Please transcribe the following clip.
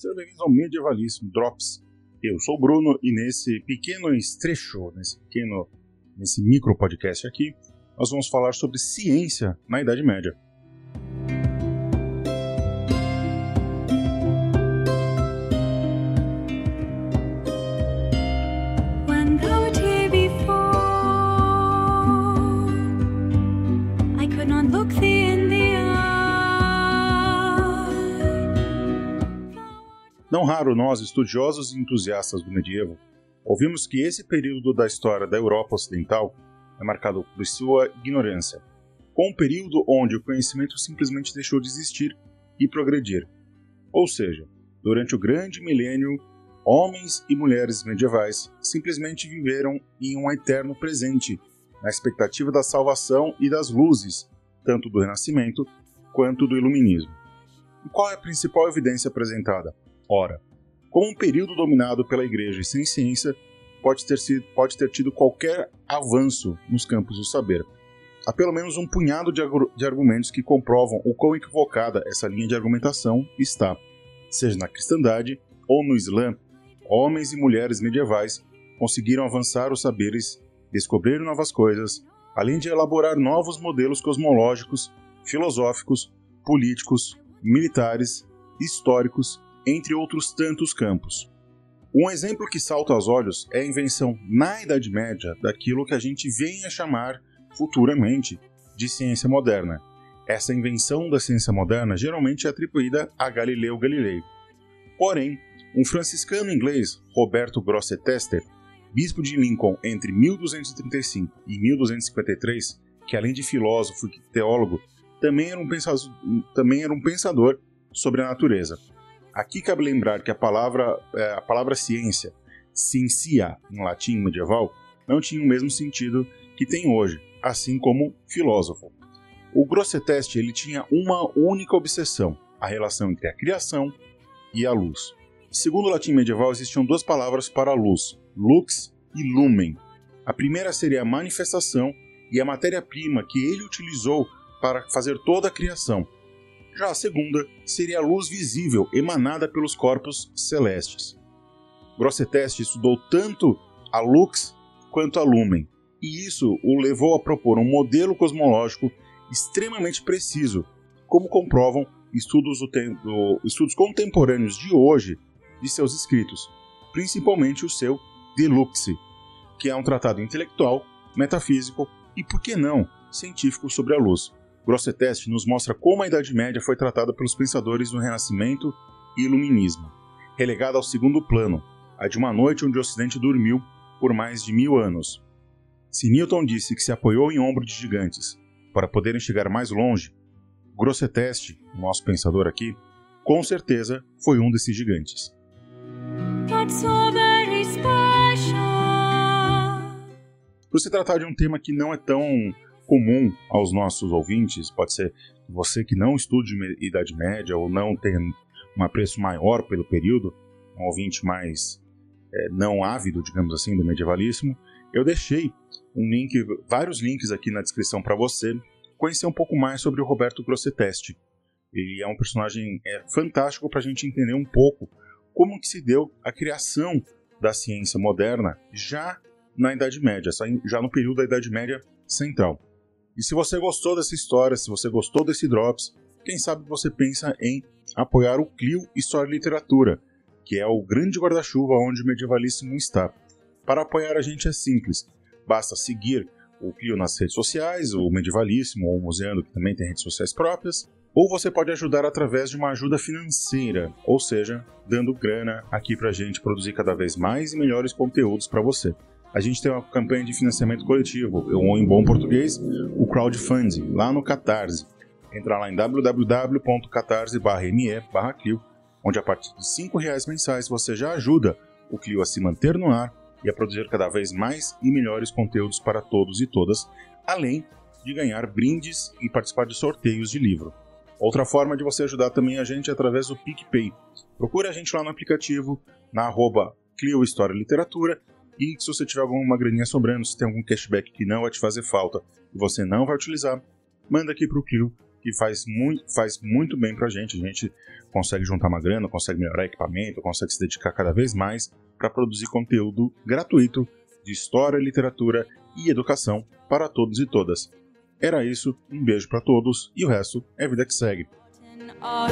Sejam bem-vindos ao Medievalíssimo Drops. Eu sou o Bruno e nesse pequeno trecho, nesse pequeno, nesse micro podcast aqui, nós vamos falar sobre ciência na Idade Média. Não raro nós, estudiosos e entusiastas do medievo, ouvimos que esse período da história da Europa Ocidental é marcado por sua ignorância, com um período onde o conhecimento simplesmente deixou de existir e progredir. Ou seja, durante o grande milênio, homens e mulheres medievais simplesmente viveram em um eterno presente, na expectativa da salvação e das luzes, tanto do Renascimento quanto do Iluminismo. E qual é a principal evidência apresentada? Ora, como um período dominado pela Igreja e sem ciência, pode ter, sido, pode ter tido qualquer avanço nos campos do saber. Há pelo menos um punhado de, de argumentos que comprovam o quão equivocada essa linha de argumentação está, seja na cristandade ou no Islã. Homens e mulheres medievais conseguiram avançar os saberes, descobrir novas coisas, além de elaborar novos modelos cosmológicos, filosóficos, políticos, militares, históricos entre outros tantos campos. Um exemplo que salta aos olhos é a invenção na Idade Média daquilo que a gente vem a chamar futuramente de ciência moderna. Essa invenção da ciência moderna geralmente é atribuída a Galileu Galilei. Porém, um franciscano inglês, Roberto Grosseteste, bispo de Lincoln entre 1235 e 1253, que além de filósofo e teólogo, também era um pensador, também era um pensador sobre a natureza. Aqui cabe lembrar que a palavra, é, a palavra ciência, ciencia em latim medieval, não tinha o mesmo sentido que tem hoje, assim como filósofo. O Grosseteste ele tinha uma única obsessão, a relação entre a criação e a luz. Segundo o latim medieval, existiam duas palavras para a luz, lux e lumen. A primeira seria a manifestação e a matéria-prima que ele utilizou para fazer toda a criação, já a segunda seria a luz visível emanada pelos corpos celestes. Grosseteste estudou tanto a lux quanto a lumen, e isso o levou a propor um modelo cosmológico extremamente preciso, como comprovam estudos, do, estudos contemporâneos de hoje de seus escritos, principalmente o seu De Luxe, que é um tratado intelectual, metafísico e, por que não, científico sobre a luz. Grosseteste nos mostra como a Idade Média foi tratada pelos pensadores do Renascimento e Iluminismo, relegada ao segundo plano, a de uma noite onde o Ocidente dormiu por mais de mil anos. Se Newton disse que se apoiou em ombro de gigantes para poderem chegar mais longe, Grosseteste, nosso pensador aqui, com certeza foi um desses gigantes. Por se tratar de um tema que não é tão comum aos nossos ouvintes, pode ser você que não estude Idade Média ou não tem um apreço maior pelo período, um ouvinte mais é, não ávido, digamos assim, do medievalismo, eu deixei um link, vários links aqui na descrição para você conhecer um pouco mais sobre o Roberto Grosseteste. Ele é um personagem é, fantástico para a gente entender um pouco como que se deu a criação da ciência moderna já na Idade Média, já no período da Idade Média Central. E se você gostou dessa história, se você gostou desse Drops, quem sabe você pensa em apoiar o Clio História e Literatura, que é o grande guarda-chuva onde o Medievalíssimo está. Para apoiar a gente é simples, basta seguir o Clio nas redes sociais, o Medievalíssimo ou o Museando, que também tem redes sociais próprias, ou você pode ajudar através de uma ajuda financeira, ou seja, dando grana aqui para a gente produzir cada vez mais e melhores conteúdos para você a gente tem uma campanha de financiamento coletivo, ou em bom português, o crowdfunding, lá no Catarse. Entra lá em www.catarse.me onde a partir de R$ reais mensais você já ajuda o Clio a se manter no ar e a produzir cada vez mais e melhores conteúdos para todos e todas, além de ganhar brindes e participar de sorteios de livro. Outra forma de você ajudar também a gente é através do PicPay. Procure a gente lá no aplicativo, na arroba Clio História Literatura, e se você tiver alguma graninha sobrando, se tem algum cashback que não vai te fazer falta e você não vai utilizar, manda aqui para o Clio que faz muito, faz muito bem pra gente. A gente consegue juntar uma grana, consegue melhorar equipamento, consegue se dedicar cada vez mais para produzir conteúdo gratuito de história, literatura e educação para todos e todas. Era isso, um beijo para todos e o resto é vida que segue. Oh,